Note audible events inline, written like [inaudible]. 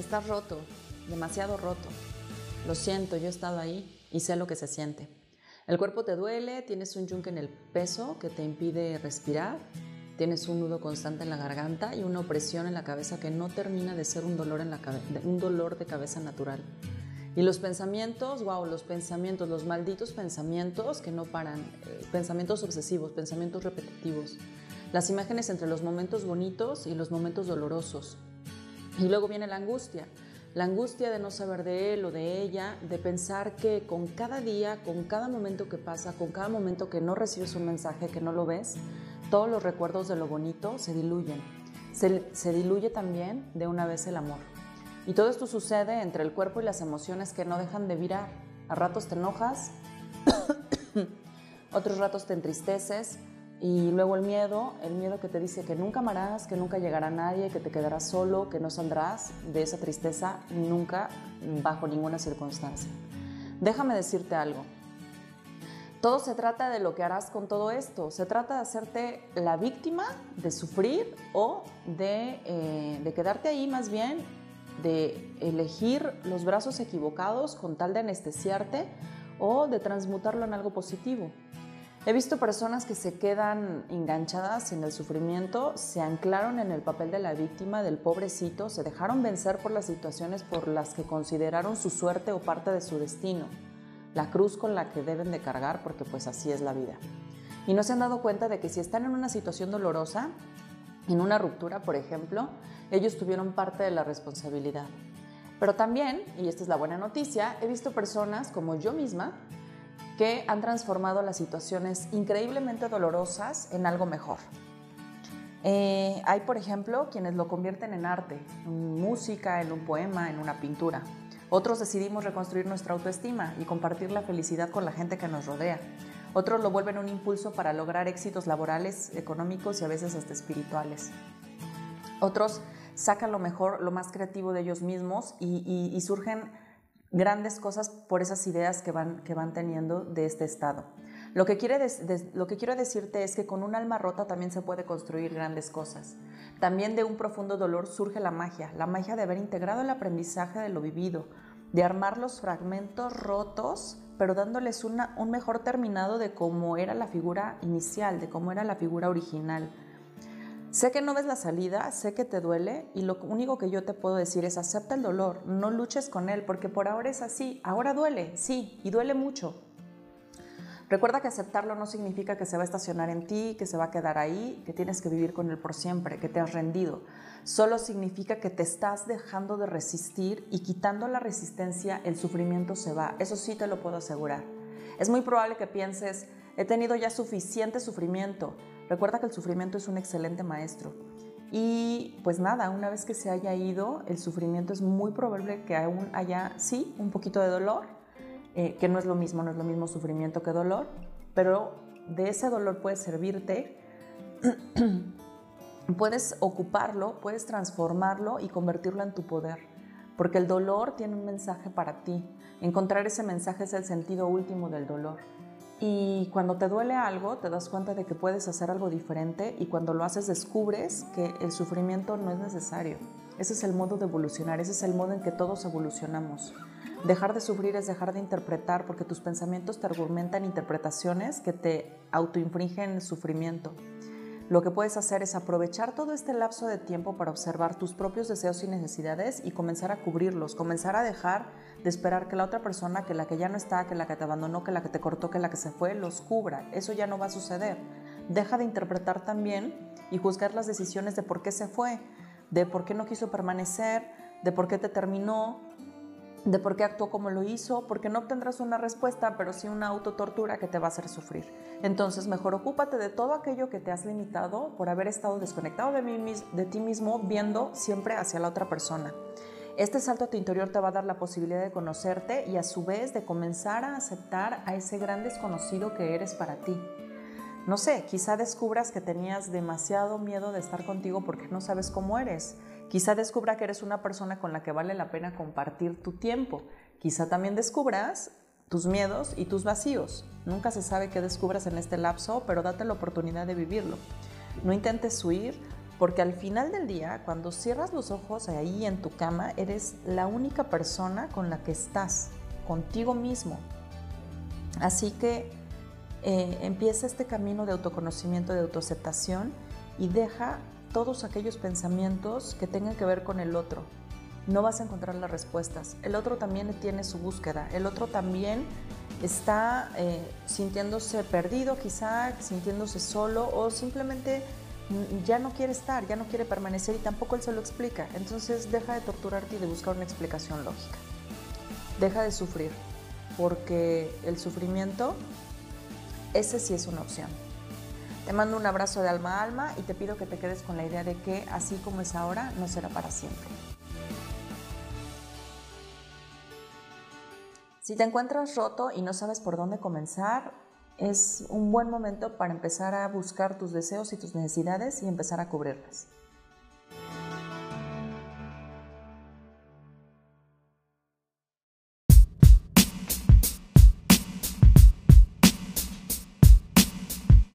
Estás roto, demasiado roto. Lo siento, yo he estado ahí y sé lo que se siente. El cuerpo te duele, tienes un yunque en el peso que te impide respirar, tienes un nudo constante en la garganta y una opresión en la cabeza que no termina de ser un dolor, en la un dolor de cabeza natural. Y los pensamientos, wow, los pensamientos, los malditos pensamientos que no paran, eh, pensamientos obsesivos, pensamientos repetitivos, las imágenes entre los momentos bonitos y los momentos dolorosos. Y luego viene la angustia, la angustia de no saber de él o de ella, de pensar que con cada día, con cada momento que pasa, con cada momento que no recibes un mensaje, que no lo ves, todos los recuerdos de lo bonito se diluyen. Se, se diluye también de una vez el amor. Y todo esto sucede entre el cuerpo y las emociones que no dejan de virar. A ratos te enojas, [coughs] otros ratos te entristeces, y luego el miedo, el miedo que te dice que nunca amarás, que nunca llegará nadie, que te quedarás solo, que no saldrás de esa tristeza nunca bajo ninguna circunstancia. Déjame decirte algo. Todo se trata de lo que harás con todo esto. Se trata de hacerte la víctima, de sufrir o de, eh, de quedarte ahí más bien, de elegir los brazos equivocados con tal de anestesiarte o de transmutarlo en algo positivo. He visto personas que se quedan enganchadas en el sufrimiento, se anclaron en el papel de la víctima, del pobrecito, se dejaron vencer por las situaciones por las que consideraron su suerte o parte de su destino, la cruz con la que deben de cargar porque pues así es la vida. Y no se han dado cuenta de que si están en una situación dolorosa, en una ruptura por ejemplo, ellos tuvieron parte de la responsabilidad. Pero también, y esta es la buena noticia, he visto personas como yo misma que han transformado las situaciones increíblemente dolorosas en algo mejor. Eh, hay, por ejemplo, quienes lo convierten en arte, en música, en un poema, en una pintura. Otros decidimos reconstruir nuestra autoestima y compartir la felicidad con la gente que nos rodea. Otros lo vuelven un impulso para lograr éxitos laborales, económicos y a veces hasta espirituales. Otros sacan lo mejor, lo más creativo de ellos mismos y surgen grandes cosas por esas ideas que van, que van teniendo de este estado. Lo que, quiere lo que quiero decirte es que con un alma rota también se puede construir grandes cosas. También de un profundo dolor surge la magia, la magia de haber integrado el aprendizaje de lo vivido, de armar los fragmentos rotos, pero dándoles una, un mejor terminado de cómo era la figura inicial, de cómo era la figura original. Sé que no ves la salida, sé que te duele y lo único que yo te puedo decir es acepta el dolor, no luches con él porque por ahora es así, ahora duele, sí, y duele mucho. Recuerda que aceptarlo no significa que se va a estacionar en ti, que se va a quedar ahí, que tienes que vivir con él por siempre, que te has rendido. Solo significa que te estás dejando de resistir y quitando la resistencia el sufrimiento se va. Eso sí te lo puedo asegurar. Es muy probable que pienses, he tenido ya suficiente sufrimiento, Recuerda que el sufrimiento es un excelente maestro. Y pues nada, una vez que se haya ido, el sufrimiento es muy probable que aún haya, sí, un poquito de dolor, eh, que no es lo mismo, no es lo mismo sufrimiento que dolor, pero de ese dolor puedes servirte, [clears throat] puedes ocuparlo, puedes transformarlo y convertirlo en tu poder, porque el dolor tiene un mensaje para ti. Encontrar ese mensaje es el sentido último del dolor. Y cuando te duele algo, te das cuenta de que puedes hacer algo diferente y cuando lo haces descubres que el sufrimiento no es necesario. Ese es el modo de evolucionar, ese es el modo en que todos evolucionamos. Dejar de sufrir es dejar de interpretar porque tus pensamientos te argumentan interpretaciones que te autoinfringen sufrimiento. Lo que puedes hacer es aprovechar todo este lapso de tiempo para observar tus propios deseos y necesidades y comenzar a cubrirlos, comenzar a dejar de esperar que la otra persona, que la que ya no está, que la que te abandonó, que la que te cortó, que la que se fue, los cubra. Eso ya no va a suceder. Deja de interpretar también y juzgar las decisiones de por qué se fue, de por qué no quiso permanecer, de por qué te terminó, de por qué actuó como lo hizo, porque no obtendrás una respuesta, pero sí una autotortura que te va a hacer sufrir. Entonces, mejor ocúpate de todo aquello que te has limitado por haber estado desconectado de, de ti mismo, viendo siempre hacia la otra persona. Este salto a tu interior te va a dar la posibilidad de conocerte y a su vez de comenzar a aceptar a ese gran desconocido que eres para ti. No sé, quizá descubras que tenías demasiado miedo de estar contigo porque no sabes cómo eres. Quizá descubra que eres una persona con la que vale la pena compartir tu tiempo. Quizá también descubras tus miedos y tus vacíos. Nunca se sabe qué descubras en este lapso, pero date la oportunidad de vivirlo. No intentes huir, Porque al final del día, cuando cierras los ojos ahí en tu cama, eres la única persona con la que estás, contigo mismo. Así que eh, empieza este camino de autoconocimiento, de autoaceptación y deja todos aquellos pensamientos que tengan que ver con el otro. No vas a encontrar las respuestas. El otro también tiene su búsqueda. El otro también está eh, sintiéndose perdido quizá, sintiéndose solo o simplemente ya no quiere estar, ya no quiere permanecer y tampoco él se lo explica. Entonces deja de torturarte y de buscar una explicación lógica. Deja de sufrir, porque el sufrimiento, ese sí es una opción. Te mando un abrazo de alma a alma y te pido que te quedes con la idea de que así como es ahora, no será para siempre. Si te encuentras roto y no sabes por dónde comenzar, es un buen momento para empezar a buscar tus deseos y tus necesidades y empezar a cubrirlas.